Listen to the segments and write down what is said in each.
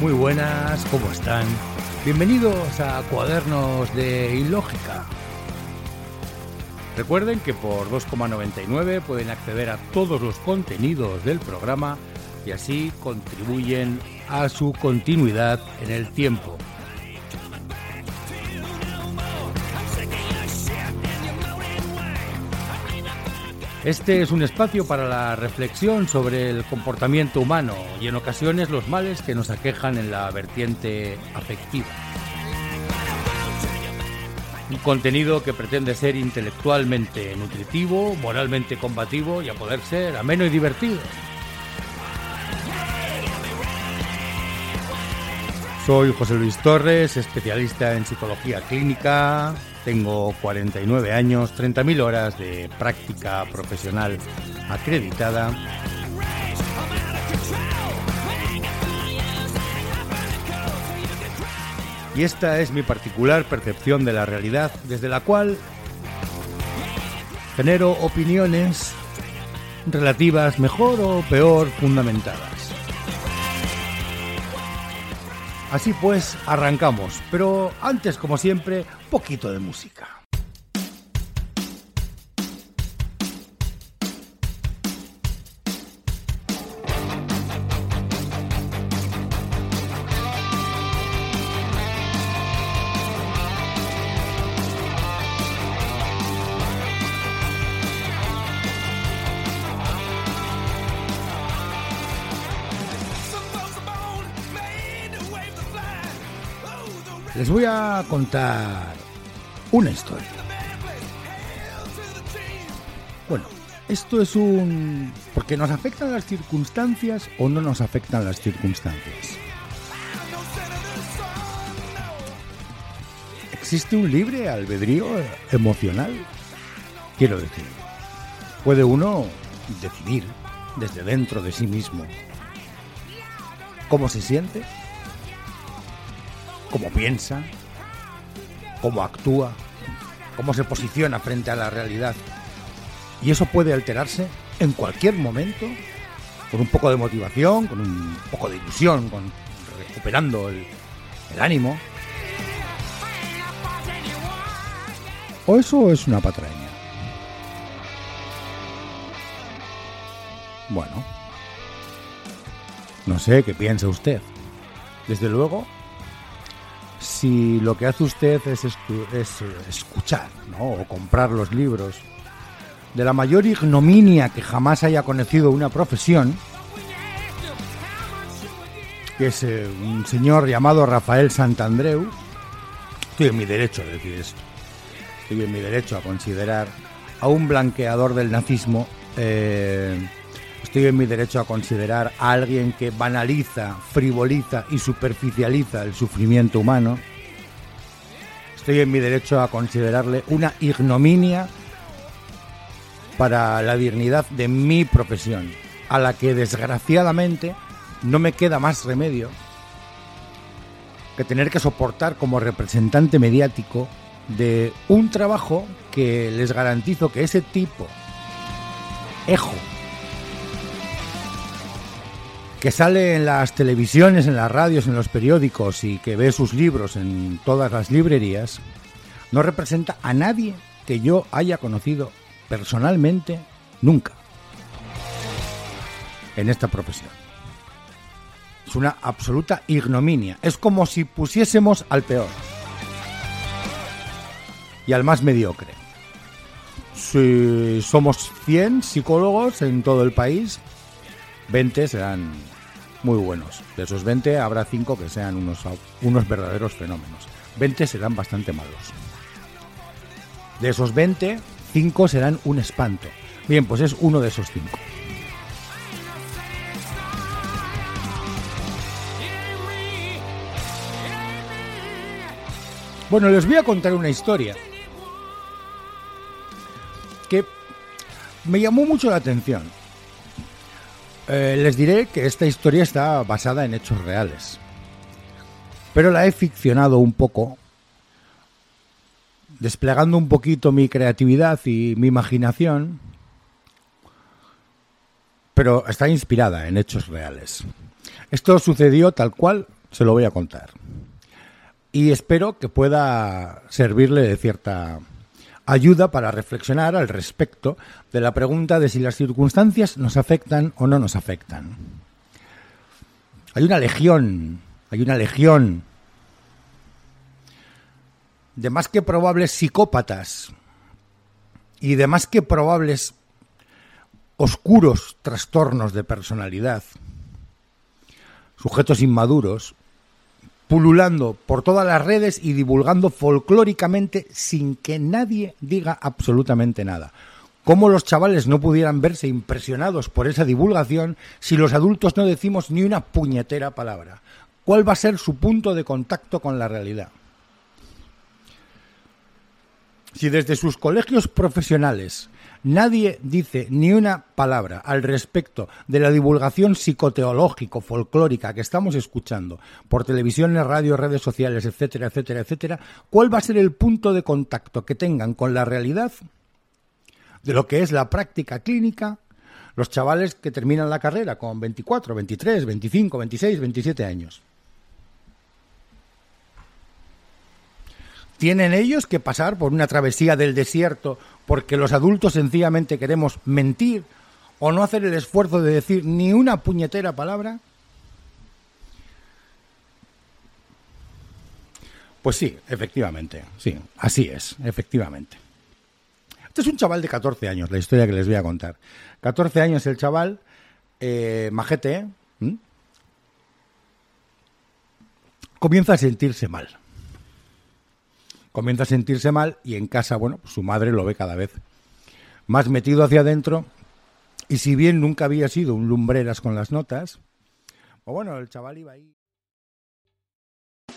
Muy buenas, ¿cómo están? Bienvenidos a Cuadernos de Ilógica. Recuerden que por 2,99 pueden acceder a todos los contenidos del programa y así contribuyen a su continuidad en el tiempo. Este es un espacio para la reflexión sobre el comportamiento humano y en ocasiones los males que nos aquejan en la vertiente afectiva. Un contenido que pretende ser intelectualmente nutritivo, moralmente combativo y a poder ser ameno y divertido. Soy José Luis Torres, especialista en psicología clínica, tengo 49 años, 30.000 horas de práctica profesional acreditada. Y esta es mi particular percepción de la realidad, desde la cual genero opiniones relativas mejor o peor fundamentadas. Así pues, arrancamos, pero antes, como siempre, poquito de música. Les voy a contar una historia. Bueno, esto es un... porque nos afectan las circunstancias o no nos afectan las circunstancias. ¿Existe un libre albedrío emocional? Quiero decir, puede uno decidir desde dentro de sí mismo cómo se siente cómo piensa, cómo actúa, cómo se posiciona frente a la realidad. Y eso puede alterarse en cualquier momento, con un poco de motivación, con un poco de ilusión, con recuperando el, el ánimo. ¿O eso es una patraña? Bueno, no sé qué piensa usted. Desde luego, si lo que hace usted es, eh, escuchar o comprar los libros. De la mayor ignominia que jamás haya conocido una profesión, que es eh, un señor llamado Rafael Santandreu, estoy en mi derecho a decir esto, estoy en mi derecho a considerar a un blanqueador del nazismo eh, Estoy en mi derecho a considerar a alguien que banaliza, frivoliza y superficializa el sufrimiento humano. Estoy en mi derecho a considerarle una ignominia para la dignidad de mi profesión, a la que desgraciadamente no me queda más remedio que tener que soportar como representante mediático de un trabajo que les garantizo que ese tipo, ejo, que sale en las televisiones, en las radios, en los periódicos y que ve sus libros en todas las librerías, no representa a nadie que yo haya conocido personalmente nunca en esta profesión. Es una absoluta ignominia. Es como si pusiésemos al peor y al más mediocre. Si somos 100 psicólogos en todo el país, 20 serán muy buenos. De esos 20 habrá 5 que sean unos, unos verdaderos fenómenos. 20 serán bastante malos. De esos 20, 5 serán un espanto. Bien, pues es uno de esos 5. Bueno, les voy a contar una historia que me llamó mucho la atención. Eh, les diré que esta historia está basada en hechos reales, pero la he ficcionado un poco, desplegando un poquito mi creatividad y mi imaginación, pero está inspirada en hechos reales. Esto sucedió tal cual se lo voy a contar y espero que pueda servirle de cierta ayuda para reflexionar al respecto de la pregunta de si las circunstancias nos afectan o no nos afectan. Hay una legión, hay una legión de más que probables psicópatas y de más que probables oscuros trastornos de personalidad, sujetos inmaduros, pululando por todas las redes y divulgando folclóricamente sin que nadie diga absolutamente nada. ¿Cómo los chavales no pudieran verse impresionados por esa divulgación si los adultos no decimos ni una puñetera palabra? ¿Cuál va a ser su punto de contacto con la realidad? Si desde sus colegios profesionales Nadie dice ni una palabra al respecto de la divulgación psicoteológico, folclórica que estamos escuchando por televisiones, radio, redes sociales, etcétera, etcétera, etcétera. ¿Cuál va a ser el punto de contacto que tengan con la realidad de lo que es la práctica clínica los chavales que terminan la carrera con 24, 23, 25, 26, 27 años? ¿Tienen ellos que pasar por una travesía del desierto porque los adultos sencillamente queremos mentir o no hacer el esfuerzo de decir ni una puñetera palabra? Pues sí, efectivamente, sí, así es, efectivamente. Este es un chaval de 14 años, la historia que les voy a contar. 14 años el chaval, eh, majete, comienza a sentirse mal comienza a sentirse mal y en casa, bueno, su madre lo ve cada vez más metido hacia adentro y si bien nunca había sido un lumbreras con las notas, pues bueno, el chaval iba ahí.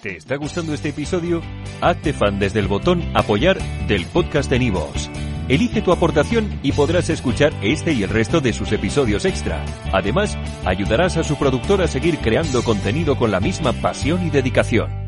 ¿Te está gustando este episodio? Hazte fan desde el botón apoyar del podcast de Nivos. Elige tu aportación y podrás escuchar este y el resto de sus episodios extra. Además, ayudarás a su productor a seguir creando contenido con la misma pasión y dedicación.